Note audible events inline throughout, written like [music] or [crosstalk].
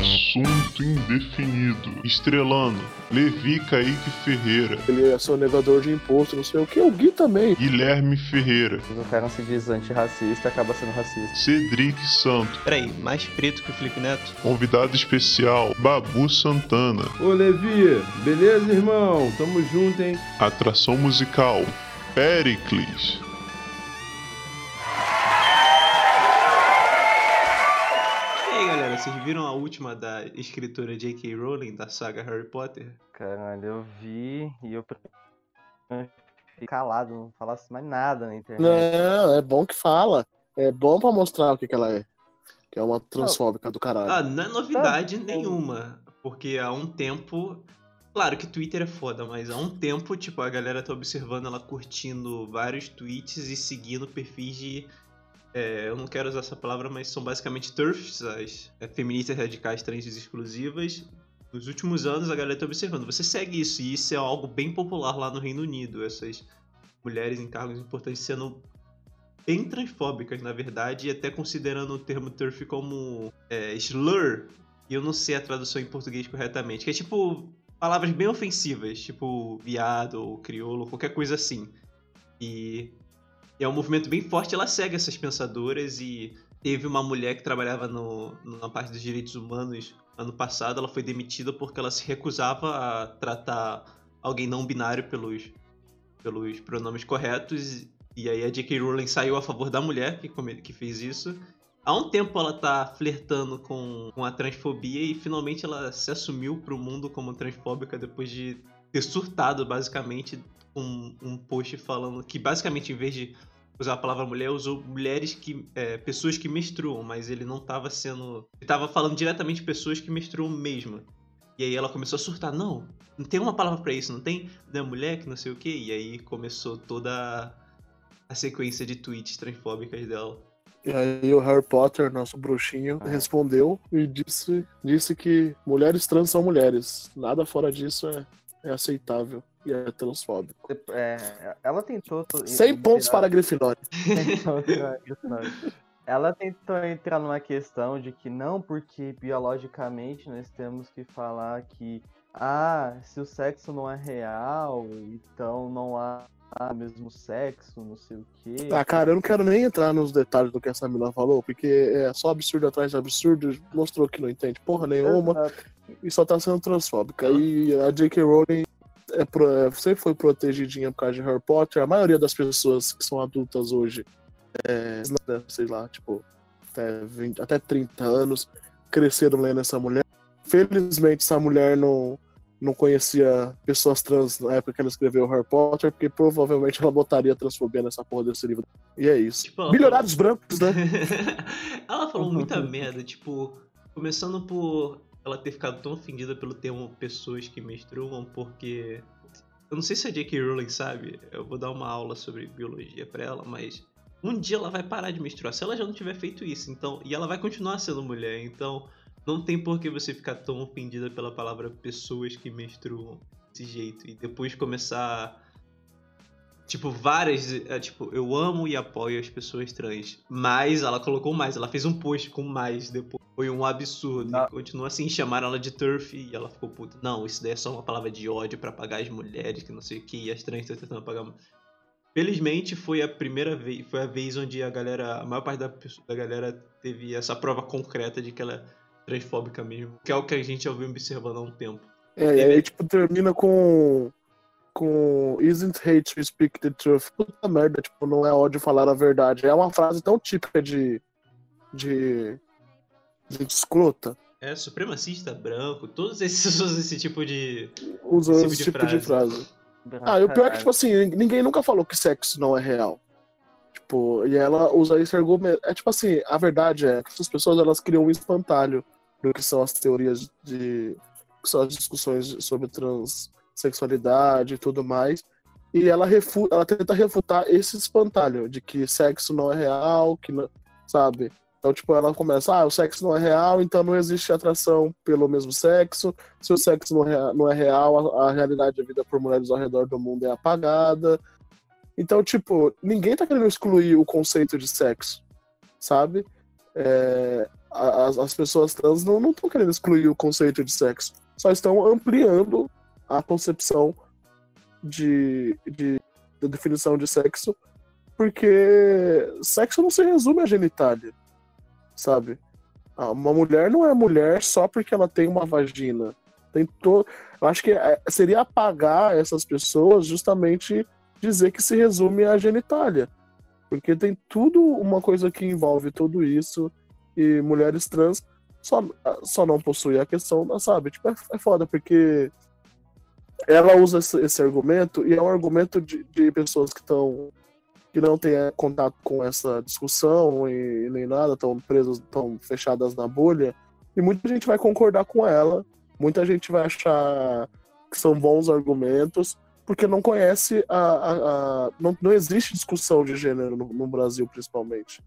Assunto indefinido. Estrelando. Levi Kaique Ferreira. Ele é sonegador de imposto, não sei o que. O Gui também. Guilherme Ferreira. O cara se diz antirracista acaba sendo racista. Cedric Santos. Peraí, mais preto que o Felipe Neto? Convidado especial, Babu Santana. Ô Levi, beleza, irmão? Tamo junto, hein? Atração musical, Pericles. Vocês viram a última da escritora J.K. Rowling da saga Harry Potter? Caralho, eu vi e eu fiquei calado, não falasse mais nada na internet. Não, é bom que fala. É bom pra mostrar o que, que ela é. Que é uma transfóbica do caralho. Ah, não é novidade nenhuma, porque há um tempo. Claro que Twitter é foda, mas há um tempo, tipo, a galera tá observando ela curtindo vários tweets e seguindo perfis de. É, eu não quero usar essa palavra, mas são basicamente TERFs, as é, feministas radicais trans exclusivas. Nos últimos anos a galera tá observando. Você segue isso, e isso é algo bem popular lá no Reino Unido. Essas mulheres em cargos importantes sendo bem transfóbicas, na verdade, e até considerando o termo TERF como é, slur, e eu não sei a tradução em português corretamente, que é tipo palavras bem ofensivas, tipo viado ou crioulo, qualquer coisa assim. E é um movimento bem forte, ela segue essas pensadoras e teve uma mulher que trabalhava no, na parte dos direitos humanos ano passado, ela foi demitida porque ela se recusava a tratar alguém não binário pelos, pelos pronomes corretos e aí a J.K. Rowling saiu a favor da mulher que, que fez isso. Há um tempo ela tá flertando com, com a transfobia e finalmente ela se assumiu pro mundo como transfóbica depois de ter surtado basicamente um, um post falando que basicamente em vez de usar a palavra mulher, usou mulheres que. é, pessoas que menstruam, mas ele não tava sendo. Ele tava falando diretamente de pessoas que menstruam mesmo. E aí ela começou a surtar, não, não tem uma palavra pra isso, não tem né, mulher que não sei o que. E aí começou toda a- sequência de tweets transfóbicas dela. E aí o Harry Potter, nosso bruxinho, É. respondeu e disse, disse que mulheres trans são mulheres. Nada fora disso é, é aceitável e é transfóbico. É, ela tentou. to- 100 pontos tirar- [laughs] para a Grifinória. Ela tentou entrar numa questão de que não, porque biologicamente nós temos que falar que ah, se o sexo não é real, então não há o mesmo sexo, não sei o quê. Ah, cara, eu não quero nem entrar nos detalhes do que essa menina falou, porque é só absurdo atrás de absurdo, mostrou que não entende porra nenhuma Exato. e só tá sendo transfóbica. E a J.K. Rowling é é- sempre foi protegidinha por causa de Harry Potter. A maioria das pessoas que são adultas hoje, é, sei lá, tipo, até, 20, até 30 anos, cresceram lendo essa mulher. Felizmente, essa mulher não, não conhecia pessoas trans na época que ela escreveu Harry Potter, porque provavelmente ela botaria transfobia nessa porra desse livro. E é isso. Tipo, Bilionários brancos, né? [laughs] ela falou muita merda, tipo, começando por ela ter ficado tão ofendida pelo termo pessoas que menstruam, porque. Eu não sei se a J.K. Rowling sabe, eu vou dar uma aula sobre biologia pra ela, mas um dia ela vai parar de menstruar, se ela já não tiver feito isso, então. E ela vai continuar sendo mulher, então não tem por que você ficar tão ofendida pela palavra pessoas que menstruam desse jeito e depois começar Tipo, várias. é, tipo, eu amo e apoio as pessoas trans. Mas ela colocou mais, ela fez um post com mais depois. Foi um absurdo. Ah. E continua assim, chamaram ela de turf e ela ficou puta. Não, isso daí é só uma palavra de ódio pra apagar as mulheres, que não sei o que, e as trans estão tentando apagar. Felizmente foi a primeira vez, foi a vez onde a galera, a maior parte da, da galera teve essa prova concreta de que ela é transfóbica mesmo. Que é o que a gente já vem observando há um tempo. É, e aí, tipo, termina com. Com Isn't hate to speak the truth. Puta merda, tipo, não é ódio falar a verdade. É uma frase tão típica de. de. De escrota. É, supremacista branco, todos esses [laughs] usam esse tipo de. Usa Esse esse, tipo de tipo de frase. Ah, e o pior é que, tipo assim, ninguém nunca falou que sexo não é real. Tipo, e ela usa esse argumento. É tipo assim, a verdade é que essas pessoas elas criam um espantalho do que são as teorias de. que são as discussões sobre transexualidade e tudo mais. E ela, refu ela tenta refutar esse espantalho de que sexo não é real, que não, sabe? Então, tipo, ela começa, ah, o sexo não é real, então não existe atração pelo mesmo sexo. Se o sexo não é, não é real, a, a realidade da vida por mulheres ao redor do mundo é apagada. Então, tipo, ninguém tá querendo excluir o conceito de sexo, sabe? É, as, as pessoas trans não estão querendo excluir o conceito de sexo, só estão ampliando a concepção de, de, da definição de sexo, porque sexo não se resume à genitália, sabe? Ah, Uma mulher não é mulher só porque ela tem uma vagina. Tem to... Eu acho que é- seria apagar essas pessoas justamente dizer que se resume à genitália. Porque tem tudo uma coisa que envolve tudo isso e mulheres trans só, só não possuem a questão, sabe? Tipo, é, é foda, porque ela usa esse, esse argumento e é um argumento de, de pessoas que estão que não eh, contato com essa discussão e nem nada, estão presas, estão fechadas na bolha, e muita gente vai concordar com ela, muita gente vai achar que são bons argumentos, porque não conhece a. a- a- não, não existe discussão de gênero no, no Brasil, principalmente.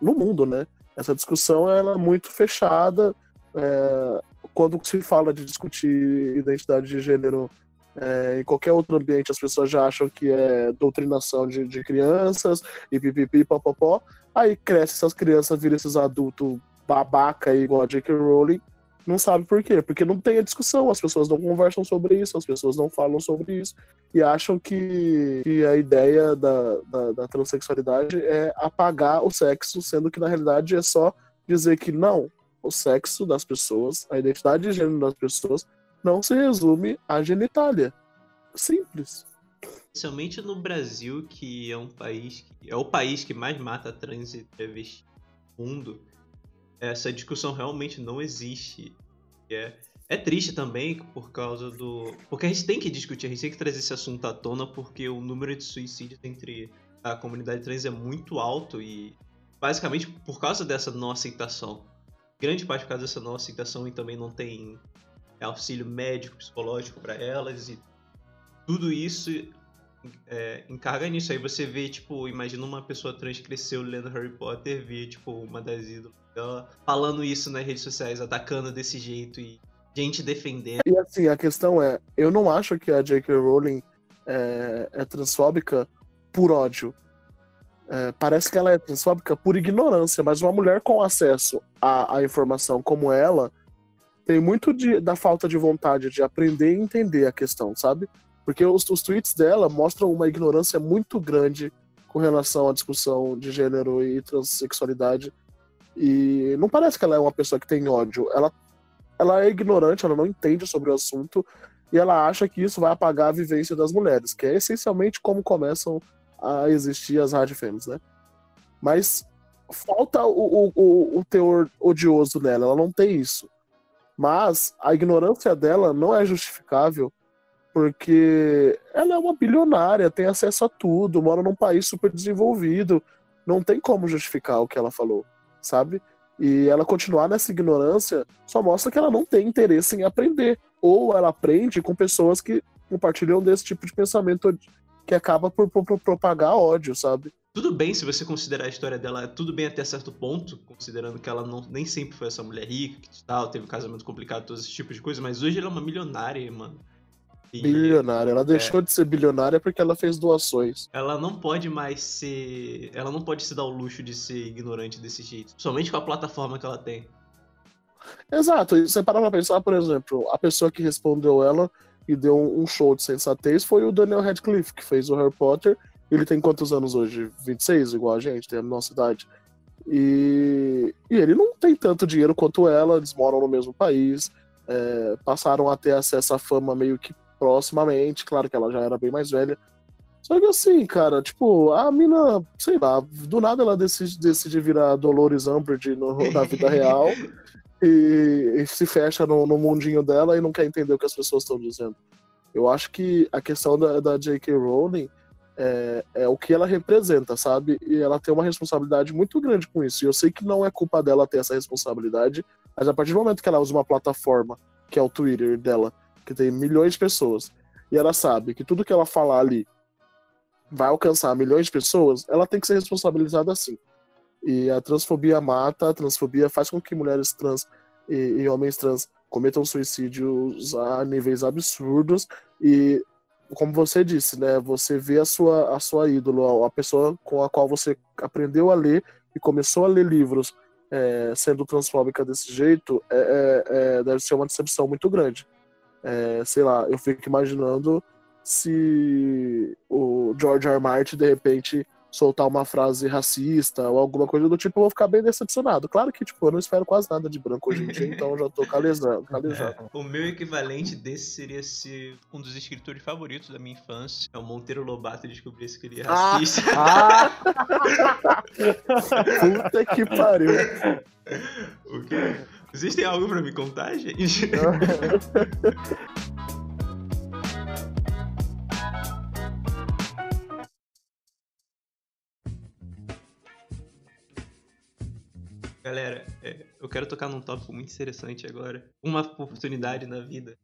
No mundo, né? Essa discussão ela é muito fechada. é, quando se fala de discutir identidade de gênero é, em qualquer outro ambiente, as pessoas já acham que é doutrinação de, de crianças e pipipi, popopó. Aí cresce essas crianças, viram esses adultos babaca aí, igual a J.K. Rowling, não sabe por quê? Porque não tem a discussão, as pessoas não conversam sobre isso, as pessoas não falam sobre isso e acham que, que a ideia da, da, da transexualidade é apagar o sexo, sendo que na realidade é só dizer que não, o sexo das pessoas, a identidade de gênero das pessoas não se resume à genitália. Simples. Especialmente no Brasil, que é um país que é o país que mais mata trans e travesti no mundo, essa discussão realmente não existe. É, é triste também por causa do. Porque a gente tem que discutir, a gente tem que trazer esse assunto à tona, porque o número de suicídios entre a comunidade trans é muito alto e basicamente por causa dessa não aceitação. Grande parte por causa dessa não aceitação e também não tem auxílio médico, psicológico para elas e tudo isso é, encarga nisso. Aí você vê, tipo, imagina uma pessoa trans cresceu lendo Harry Potter, vê, tipo, uma das ídolas dela falando isso nas redes sociais, atacando desse jeito e gente defendendo. E assim, a questão é, eu não acho que a J.K. Rowling é, é transfóbica por ódio. É, parece que ela é transfóbica por ignorância, mas uma mulher com acesso à, à informação como ela tem muito de- da falta de vontade de aprender e entender a questão, sabe? Porque os, os tweets dela mostram uma ignorância muito grande com relação à discussão de gênero e transexualidade. E não parece que ela é uma pessoa que tem ódio. Ela ela é ignorante, ela não entende sobre o assunto e ela acha que isso vai apagar a vivência das mulheres, que é essencialmente como começam a existir as radifems, né? Mas falta o, o, o, o teor odioso nela, ela não tem isso. Mas a ignorância dela não é justificável porque ela é uma bilionária, tem acesso a tudo, mora num país super desenvolvido, não tem como justificar o que ela falou, sabe? E ela continuar nessa ignorância só mostra que ela não tem interesse em aprender. Ou ela aprende com pessoas que compartilham desse tipo de pensamento que acaba por, por- por propagar ódio, sabe? Tudo bem se você considerar a história dela, tudo bem até certo ponto, considerando que ela não, nem sempre foi essa mulher rica, que tal, teve um casamento complicado, todos esses tipos de coisa, mas hoje ela é uma milionária, mano. E Bilionária. Ela deixou de ser bilionária porque ela fez doações. ela não pode mais ser. Ela não pode se dar o luxo de ser ignorante desse jeito. Somente com a plataforma que ela tem. Exato. E você parar pra pensar, por exemplo, a pessoa que respondeu ela e deu um show de sensatez foi o Daniel Radcliffe, que fez o Harry Potter. Ele tem quantos anos hoje? 26, igual a gente, tem a nossa idade. E, e ele não tem tanto dinheiro quanto ela, eles moram no mesmo país, é, passaram a ter acesso à fama meio que proximamente, claro que ela já era bem mais velha. Só que assim, cara, tipo, a mina, sei lá, do nada ela decide, decide virar Dolores Umbridge no, na vida [laughs] real e, e se fecha no, no mundinho dela e não quer entender o que as pessoas estão dizendo. Eu acho que a questão da, da J.K. Rowling é, é o que ela representa, sabe? E ela tem uma responsabilidade muito grande com isso. E eu sei que não é culpa dela ter essa responsabilidade, mas a partir do momento que ela usa uma plataforma, que é o Twitter dela, que tem milhões de pessoas, e ela sabe que tudo que ela falar ali vai alcançar milhões de pessoas, ela tem que ser responsabilizada assim. E a transfobia mata, a transfobia faz com que mulheres trans e, e homens trans cometam suicídios a níveis absurdos e como você disse, né, você vê a sua a sua ídolo, a pessoa com a qual você aprendeu a ler e começou a ler livros é, sendo transfóbica desse jeito, é, é, é, deve ser uma decepção muito grande. É, sei lá, eu fico imaginando se o George R. R. Martin, de repente, soltar uma frase racista ou alguma coisa do tipo, eu vou ficar bem decepcionado. Claro que, tipo, eu não espero quase nada de branco hoje em dia, [laughs] então eu já tô calejando. calejando. É, o meu equivalente desse seria se um dos escritores favoritos da minha infância é o Monteiro Lobato descobrisse que ele é Ah! racista. Ah! [laughs] Puta que pariu. o quê? Vocês têm algo pra me contar, gente? [laughs] Galera, é, eu quero tocar num tópico muito interessante agora. Uma oportunidade na vida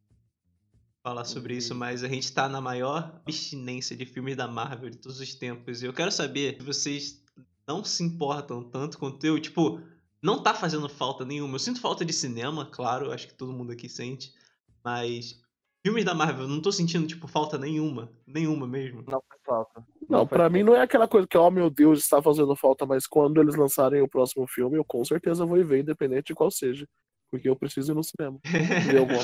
falar sobre isso, mas a gente tá na maior abstinência de filmes da Marvel de todos os tempos. E eu quero saber se vocês não se importam tanto quanto eu. Tipo, não tá fazendo falta nenhuma. Eu sinto falta de cinema, claro, acho que todo mundo aqui sente. Mas filmes da Marvel, eu não tô sentindo, tipo, falta nenhuma. Nenhuma mesmo. Não faz falta. Não, pra falta. mim não é aquela coisa que, oh meu Deus, está fazendo falta, mas quando eles lançarem o próximo filme, eu com certeza vou ir ver, independente de qual seja. Porque eu preciso ir no cinema. ver alguma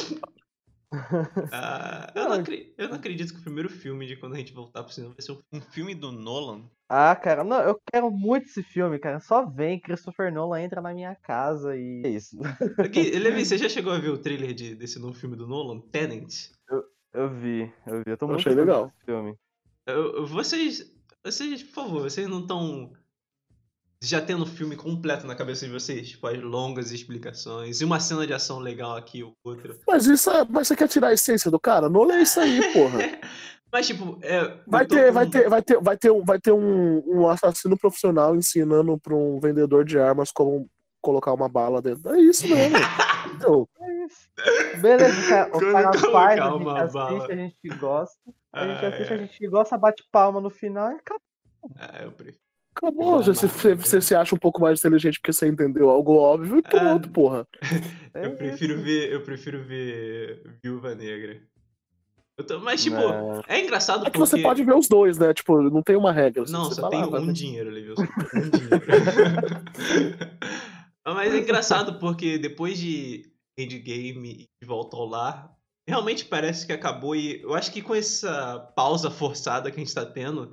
[laughs] Ah, eu, não acre- eu não acredito que o primeiro filme de quando a gente voltar pro cinema vai ser um- filme do Nolan. Ah, cara, não, eu quero muito esse filme, cara. Só vem, Christopher Nolan entra na minha casa e é isso. Aqui, Levi, [laughs] você já chegou a ver o trailer de- desse novo filme do Nolan, Tenet? Eu vi, eu vi. Eu tô Eu muito legal. esse filme. Vocês, vocês, por favor, vocês não estão já tendo o filme completo na cabeça de vocês? Tipo, as longas explicações e uma cena de ação legal aqui ou outra. Mas isso é, mas você quer tirar a essência do cara? Não lê isso aí, porra. [laughs] Mas, tipo, é, Vai ter, com- vai ter, vai ter, vai ter, um, vai ter um, um assassino profissional ensinando pra um vendedor de armas como colocar uma bala dentro. É isso mesmo. [laughs] Então, É isso. Beleza, cara, o cara faz, a gente assiste, bala. a gente gosta. A gente Ah, assiste, é. a gente gosta, bate palma no final e acabou. Ah, eu prefiro. acabou. A Você, você, se acha um pouco mais inteligente porque você entendeu algo óbvio e pronto, Ah. porra. [laughs] É Eu prefiro ver, eu prefiro ver Viúva Negra. Eu tô- mas, tipo, Não. é engraçado É que porque... você pode ver os dois, né? Tipo, não tem uma regra. Não, você só tem um dinheiro, Levi. Só tem um dinheiro. Mas é engraçado porque depois de Endgame e de Volta ao Lar, realmente parece que acabou e eu acho que com essa pausa forçada que a gente tá tendo,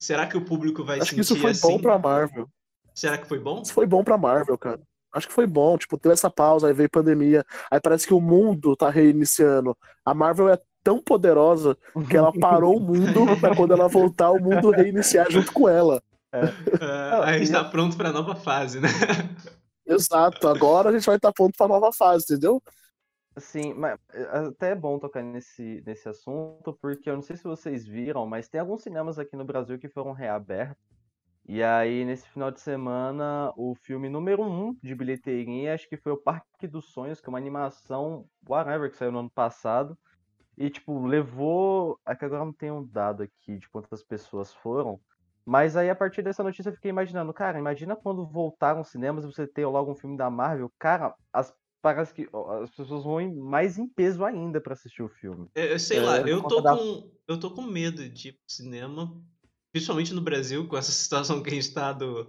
será que o público vai Acho que sentir isso foi assim? bom pra Marvel. Será que foi bom? Isso foi bom pra Marvel, cara. Acho que foi bom. Tipo, teve essa pausa, aí veio pandemia. Aí parece que o mundo tá reiniciando. A Marvel é tão poderosa que ela parou o mundo [laughs] pra quando ela voltar, o mundo reiniciar junto com ela. Ah, a gente tá pronto pra nova fase, né? Exato. Agora a gente vai estar pronto pra nova fase, entendeu? Sim, mas é até é bom tocar nesse, nesse assunto, porque eu não sei se vocês viram, mas tem alguns cinemas aqui no Brasil que foram reabertos. E aí, nesse final de semana, o filme número um de bilheteria, acho que foi o Parque dos Sonhos, que é uma animação, whatever, que saiu no ano passado. E, tipo, levou. É que agora não tem um dado aqui de quantas pessoas foram. Mas aí, a partir dessa notícia, eu fiquei imaginando, cara, imagina quando voltaram os cinemas e você ter logo um filme da Marvel. Cara, as parece que as pessoas vão mais em peso ainda pra assistir o filme. É, eu sei É, lá, por eu tô da- com. Eu tô com medo de ir pro cinema, principalmente no Brasil, com essa [laughs] situação que a gente tá do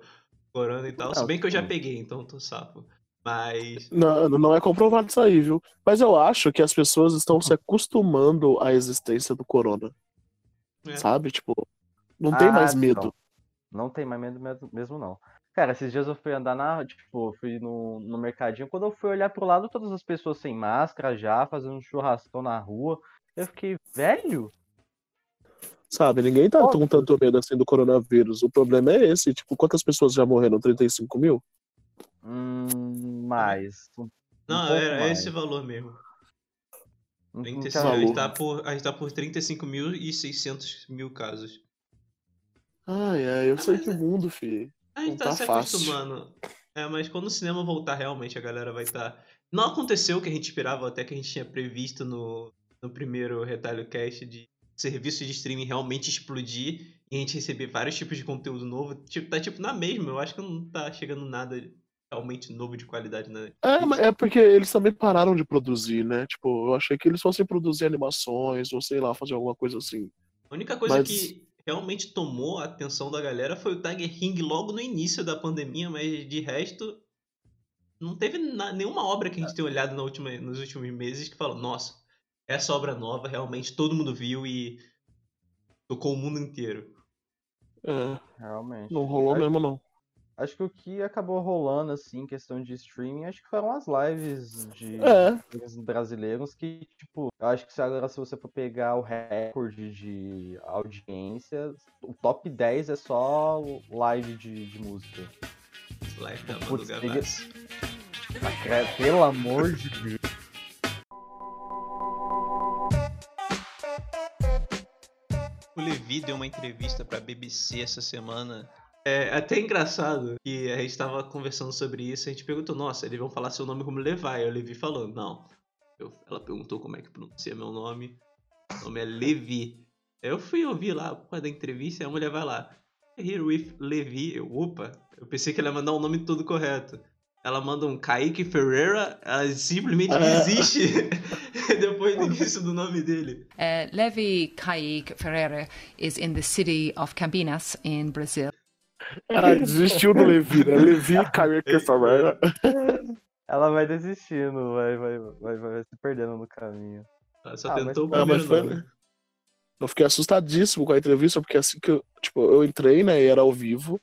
corona e tal. Se Não, bem que eu já peguei, então tô sapo. Mas. Não, não é comprovado isso aí, viu? Mas eu acho que as pessoas estão se acostumando à existência do corona. É. Sabe? Tipo, não tem Ah, mais medo. Não, não tem mais medo mesmo, não. Cara, esses dias eu fui andar na. Tipo, fui no, no mercadinho. Quando eu fui olhar pro lado, todas as pessoas sem máscara já, fazendo um churrascão na rua. Eu fiquei, velho? Sabe? Ninguém tá com tanto medo assim do coronavírus. O problema é esse. Tipo, quantas pessoas já morreram? 35 mil? Hum, mais. Um, Não, era mais. esse valor mesmo. Um- um 35, cara- a, gente tá por, a gente tá por 35 mil e 600 mil casos. Ai, ai, eu sei que o mundo, fi. A gente Não tá, tá se fácil. acostumando. É, mas quando o cinema voltar, realmente a galera vai estar. Não aconteceu o que a gente esperava, até que a gente tinha previsto no, no primeiro retalho cast de serviço de streaming realmente explodir e a gente receber vários tipos de conteúdo novo. Tipo, tá tipo na mesma, eu acho que não tá chegando nada realmente novo de qualidade na É, mas é porque eles também pararam de produzir, né? Tipo, eu achei que eles fossem produzir animações ou sei lá, fazer alguma coisa assim. A única coisa Mas- que realmente tomou a atenção da galera foi o Tiger King logo no início da pandemia, mas de resto, não teve na- nenhuma obra que a gente tenha olhado na última, nos últimos meses que falou, nossa, essa obra nova realmente todo mundo viu e tocou o mundo inteiro. É, Realmente. não rolou mesmo, não. Acho que o que acabou rolando, assim, em questão de streaming, acho que foram as lives de É. brasileiros que, tipo, eu acho que se agora se você for pegar o recorde de audiência, o top 10 é só live de, de música. Live da Putz, Gavassi. Pelo amor de Deus. O Levi deu uma entrevista pra BBC essa semana. É até engraçado que a gente tava conversando sobre isso. A gente perguntou, nossa, eles vão falar seu nome como Levi. Aí o Levi falou, não. Eu- ela perguntou como é que pronuncia meu nome. Meu nome é Levi. Eu fui ouvir lá por causa da entrevista e a mulher vai lá. Here with Levi. Eu, opa, eu pensei que ela ia mandar o nome todo correto. Ela manda um Kaique Ferreira, ela simplesmente Ah. desiste [laughs] [laughs] depois do início do nome dele. Uh, Levi Kaique Ferreira is in the city of Campinas in Brazil. Ela desistiu do Levi, né? Levi Kaique Ferreira. Ela vai desistindo, vai, vai, vai, vai se perdendo no caminho. Ela só Ah, mas tentou o Ah, mas primeiro foi, nome. né? Eu fiquei assustadíssimo com a entrevista, porque assim que eu, tipo, eu entrei, né, e era ao vivo,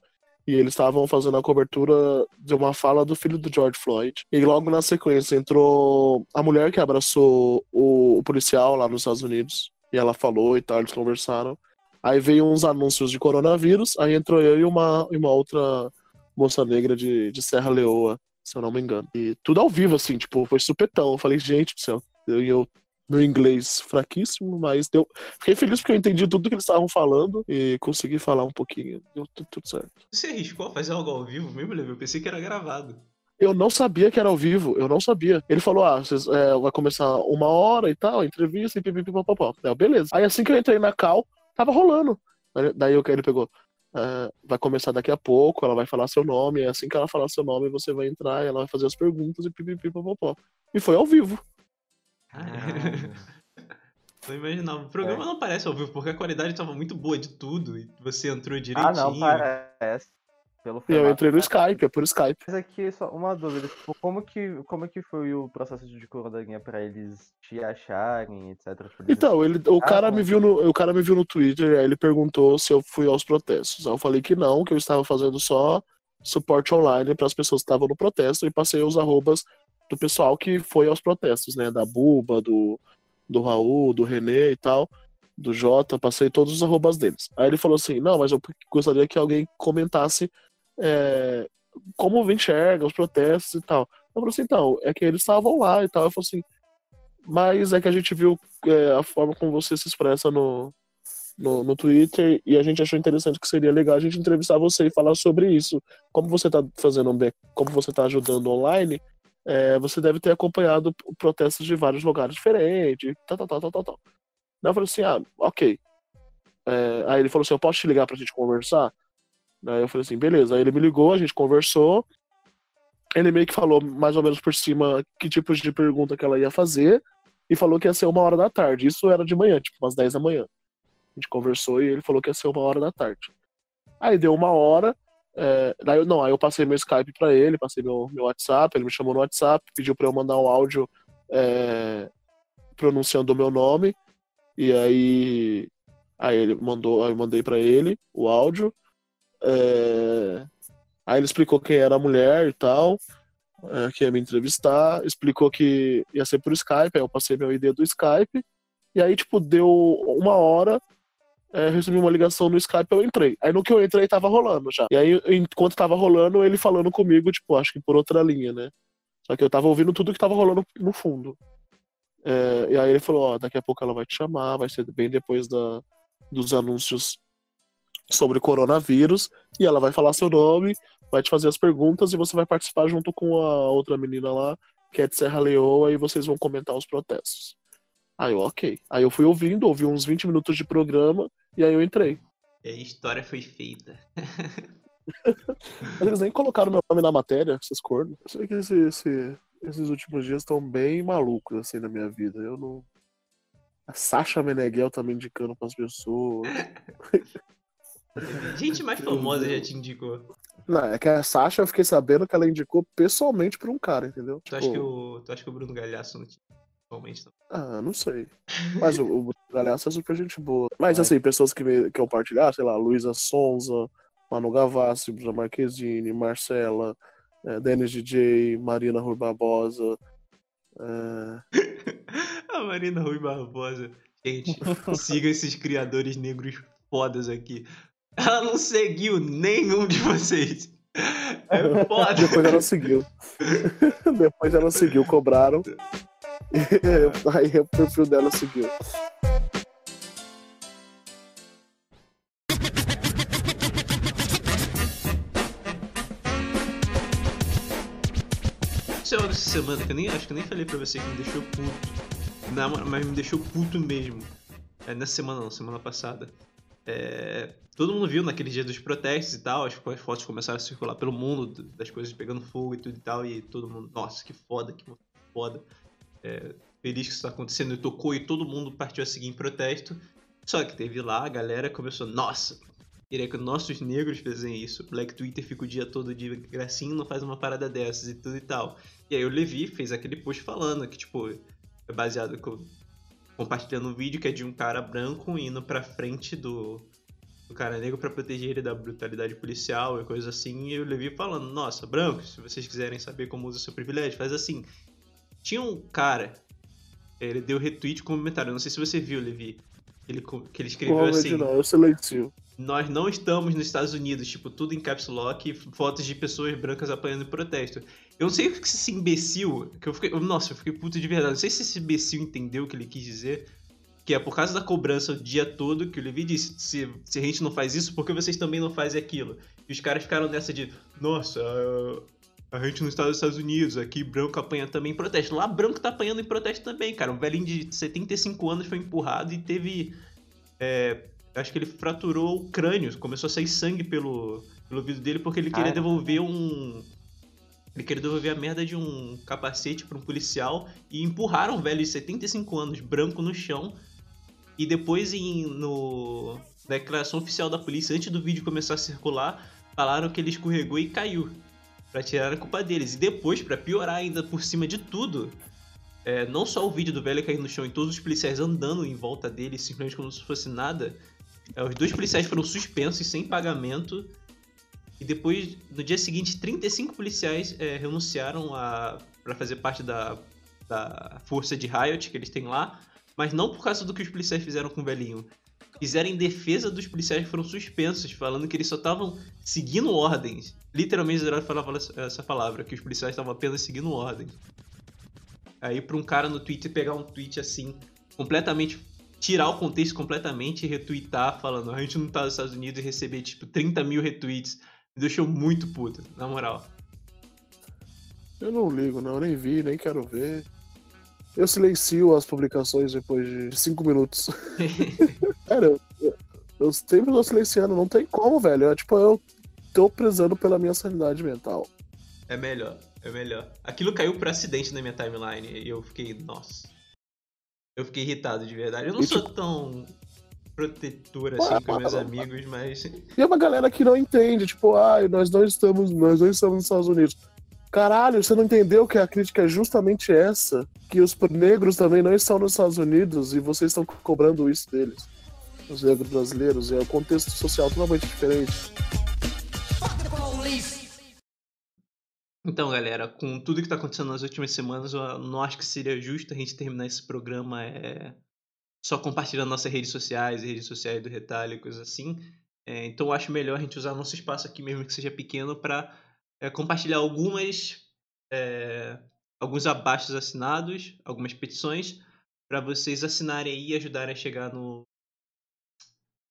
e eles estavam fazendo a cobertura de uma fala do filho do George Floyd. E logo na sequência entrou a mulher que abraçou o, o policial lá nos Estados Unidos, e ela falou e tal, eles conversaram. Aí veio uns anúncios de coronavírus, aí entrou eu e uma, e uma outra moça negra de, de Serra Leoa, se eu não me engano. E tudo ao vivo, assim, tipo, foi supetão. Eu falei, gente do céu, eu, eu meu inglês fraquíssimo, mas deu. Fiquei feliz porque eu entendi tudo que eles estavam falando e consegui falar um pouquinho. Deu tudo, tudo certo. Você arriscou a fazer algo ao vivo mesmo, Levi? Eu pensei que era gravado. Eu não sabia que era ao vivo, eu não sabia. Ele falou: ah, vocês, é, vai começar uma hora e tal, entrevista e pipipipopopó. Beleza. Aí assim que eu entrei na cal, tava rolando. Aí- Daí o que ele pegou. é, vai começar daqui a pouco, ela vai falar seu nome, e assim que ela falar seu nome, você vai entrar e ela vai fazer as perguntas e pipipipopopó. E foi ao vivo. Não imaginava. O programa É. não parece ao vivo, porque a qualidade tava muito boa de tudo e você entrou Ah, direitinho. não, parece. Pelo E eu formato, entrei no Skype, é por Skype. Mas aqui só uma dúvida, tipo, como que, como que foi o processo de coronavirus pra eles te acharem, etc? Então, ele, o, Ah, cara me viu no, o cara me viu no Twitter, aí ele perguntou se eu fui aos protestos. Aí eu falei que não, que eu estava fazendo só suporte online para as pessoas que estavam no protesto e passei os arrobas do pessoal que foi aos protestos, né? Da Buba, do, do Raul, do Renê e tal, do Jota, passei todos os arrobas deles. Aí ele falou assim: não, mas eu gostaria que alguém comentasse é, como enxerga os protestos e tal. Eu falei assim: então, é que eles estavam lá e tal. Eu falei assim. Mas é que a gente viu é, a forma como você se expressa no, no, no Twitter e a gente achou interessante que seria legal a gente entrevistar você e falar sobre isso. Como você está fazendo um como você está ajudando online, é, você deve ter acompanhado protestos de vários lugares diferentes, tal, tal, tal, tal, tal, tal. Daí eu falei assim, ah, ok. É, aí ele falou assim, eu posso te ligar pra gente conversar? Aí eu falei assim, beleza. Aí ele me ligou, a gente conversou. Ele meio que falou mais ou menos por cima que tipos de pergunta que ela ia fazer e falou que ia ser uma hora da tarde. Isso era de manhã, tipo umas 10 da manhã. A gente conversou e ele falou que ia ser uma hora da tarde. Aí deu uma hora, é, daí não, aí eu passei meu Skype pra ele, passei meu, meu WhatsApp, ele me chamou no WhatsApp, pediu pra eu mandar um áudio é, pronunciando o meu nome, e aí, aí ele mandou, aí eu mandei pra ele o áudio, é, aí ele explicou quem era a mulher e tal, é, que ia me entrevistar, explicou que ia ser por Skype, aí eu passei meu ID do Skype, e aí, tipo, deu uma hora, é, recebi uma ligação no Skype, eu entrei. Aí no que eu entrei, tava rolando já. E aí, enquanto tava rolando, ele falando comigo, tipo, acho que por outra linha, né? Só que eu tava ouvindo tudo que tava rolando no fundo. É, e aí ele falou, ó, daqui a pouco ela vai te chamar, vai ser bem depois da, dos anúncios sobre coronavírus, e ela vai falar seu nome, vai te fazer as perguntas e você vai participar junto com a outra menina lá, que é de Serra Leoa, e vocês vão comentar os protestos. Aí eu, ok. Aí eu fui ouvindo, ouvi uns 20 minutos de programa, e aí eu entrei. E a história foi feita. Mas [laughs] eles nem colocaram meu nome na matéria, esses cornos. Eu sei que esse, esse- esses últimos dias estão bem malucos, assim, na minha vida. Eu não. A Sasha Meneghel tá me indicando pras pessoas. [laughs] [laughs] Gente mais famosa já te indicou. Não, é que a Sasha eu fiquei sabendo que ela indicou pessoalmente pra um cara, entendeu? Tu acha, que Tipo, o, tu acha que o Bruno Galhaço não tinha atualmente não? Ah, não sei. Mas o, o Bruno Galhaço é super gente boa. Mas assim, pessoas que, me, que eu partilhar, sei lá, Luísa Sonza, Manu Gavassi, Bruna Marquezine, Marcela, Denis DJ, Marina Rui Barbosa. eh, [laughs] A Marina Rui Barbosa. Gente, [laughs] siga esses criadores negros fodas aqui. Ela não seguiu nenhum de vocês. É foda. Depois ela seguiu. Depois ela seguiu, cobraram. Aí o perfil dela seguiu. Isso é outra semana que eu nem acho que eu nem falei pra você que me deixou puto. Na moral, mas me deixou puto mesmo. É, nessa semana não, semana passada. É, todo mundo viu naquele dia dos protestos e tal, as, fotos começaram a circular pelo mundo, das coisas pegando fogo e tudo e tal, e todo mundo, nossa, que foda, que foda. É, feliz que isso tá acontecendo e tocou e todo mundo partiu a seguir em protesto. Só que teve lá, a galera começou, nossa, queria que nossos negros fizessem isso. Black Twitter fica o dia todo de gracinha não faz uma parada dessas e tudo e tal. E aí o Levi fez aquele post falando que, tipo, é baseado com, compartilhando um vídeo que é de um cara branco indo pra frente do, do cara negro pra proteger ele da brutalidade policial e coisa assim. E o Levi falando, nossa, brancos, se vocês quiserem saber como usa seu privilégio, faz assim. Tinha um cara, ele deu retweet com comentário, não sei se você viu, Levi, ele, que ele escreveu assim... não, eu. Nós não estamos nos Estados Unidos, tipo, tudo em caps lock, fotos de pessoas brancas apanhando em protesto. Eu não sei o que esse imbecil, que eu fiquei, nossa, eu fiquei puto de verdade. Não sei se esse imbecil entendeu o que ele quis dizer, que é por causa da cobrança o dia todo que o Levi disse, se, se a gente não faz isso, por que vocês também não fazem aquilo? E os caras ficaram nessa de, nossa, a, gente não está nos Estados Unidos, aqui branco apanha também em protesto. Lá branco tá apanhando em protesto também, cara. Um velhinho de 75 anos foi empurrado e teve é, acho que ele fraturou o crânio, começou a sair sangue pelo, pelo ouvido dele porque ele queria Cara. devolver um. Ele queria devolver a merda de um capacete pra um policial e empurraram um velho de 75 anos, branco, no chão. E depois, em, no, na declaração oficial da polícia, antes do vídeo começar a circular, falaram que ele escorregou e caiu. Pra tirar a culpa deles. E depois, pra piorar ainda por cima de tudo, é, não só o vídeo do velho caindo no chão e todos os policiais andando em volta dele, simplesmente como se fosse nada. é, os dois policiais foram suspensos sem pagamento. E depois, no dia seguinte, 35 policiais é, renunciaram para fazer parte da, da força de Riot que eles têm lá. Mas não por causa do que os policiais fizeram com o velhinho. Fizeram em defesa dos policiais que foram suspensos, falando que eles só estavam seguindo ordens. Literalmente, Zerado falava essa palavra, que os policiais estavam apenas seguindo ordens. Aí pra um cara no Twitter pegar um tweet assim, completamente. tirar o contexto completamente e retweetar falando a gente não tá nos Estados Unidos e receber tipo 30 mil retweets. Me deixou muito puto, na moral. Eu não ligo, não, nem vi, nem quero ver. Eu silencio as publicações depois de cinco minutos. [laughs] Cara, eu, eu, sempre tô silenciando, não tem como, velho. É, tipo, eu tô prezando pela minha sanidade mental. É melhor, é melhor. Aquilo caiu por acidente na minha timeline e eu fiquei, nossa. Eu fiquei irritado de verdade. Eu não E, sou tipo- tão protetor assim com meus amigos, mas. E é uma galera que não entende, tipo, ai, nós não estamos, nós não estamos nos Estados Unidos. Caralho, você não entendeu que a crítica é justamente essa? Que os negros também não estão nos Estados Unidos e vocês estão cobrando isso deles. Os negros brasileiros, é o contexto social totalmente diferente. Então, galera, com tudo que tá acontecendo nas últimas semanas, eu não acho que seria justo a gente terminar esse programa é, só compartilhando nossas redes sociais, redes sociais do Retalho e coisas assim. É, então, eu acho melhor a gente usar nosso espaço aqui, mesmo que seja pequeno, para compartilhar algumas. é, alguns abaixos assinados, algumas petições, para vocês assinarem e ajudarem a chegar no.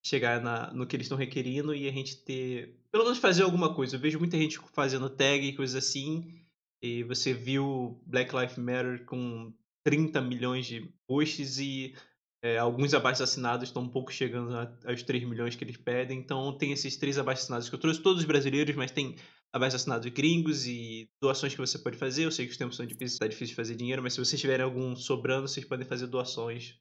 chegar na, no que eles estão requerindo e a gente ter. pelo menos fazer alguma coisa. Eu vejo muita gente fazendo tag e coisas assim. E você viu Black Lives Matter com 30 milhões de posts e é, alguns abaixo assinados estão um pouco chegando a- aos 3 milhões que eles pedem. Então tem esses três abaixo assinados que eu trouxe, todos brasileiros, mas tem abaixo assinados gringos e doações que você pode fazer. Eu sei que os tempos são difíceis, está difícil de fazer dinheiro, mas se vocês tiverem algum sobrando, vocês podem fazer doações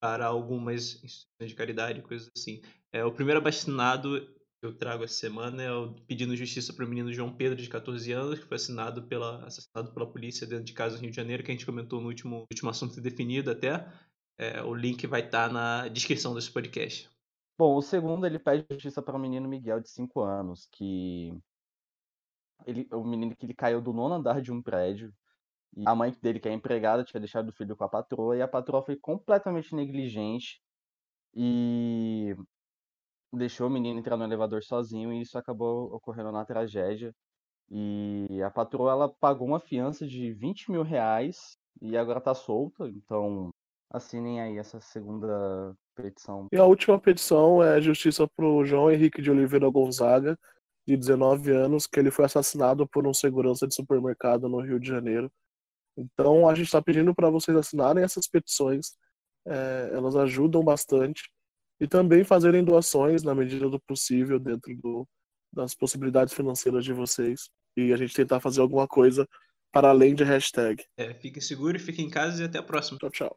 para algumas instituições de caridade, coisas assim. É, o primeiro abaixo assinado que eu trago essa semana é o pedindo justiça para o menino João Pedro, de 14 anos, que foi assinado pela, assassinado pela polícia dentro de casa no Rio de Janeiro, que a gente comentou no último, último assunto definido até. É, o link vai estar tá na descrição desse podcast. Bom, o segundo ele pede justiça para o menino Miguel, de 5 anos, que. Ele, o menino que ele caiu do nono andar de um prédio. E a mãe dele, que é empregada, tinha deixado o filho com a patroa, e a patroa foi completamente negligente e deixou o menino entrar no elevador sozinho, e isso acabou ocorrendo na tragédia. E a patroa ela pagou uma fiança de 20 mil reais e agora tá solta, então assinem aí essa segunda petição. E a última petição é justiça para o João Henrique de Oliveira Gonzaga, de 19 anos, que ele foi assassinado por um segurança de supermercado no Rio de Janeiro. Então a gente está pedindo para vocês assinarem essas petições, é, elas ajudam bastante e também fazerem doações na medida do possível dentro do, das possibilidades financeiras de vocês e a gente tentar fazer alguma coisa para além de hashtag. É, fiquem seguros, fiquem em casa e até a próxima. Tchau, tchau.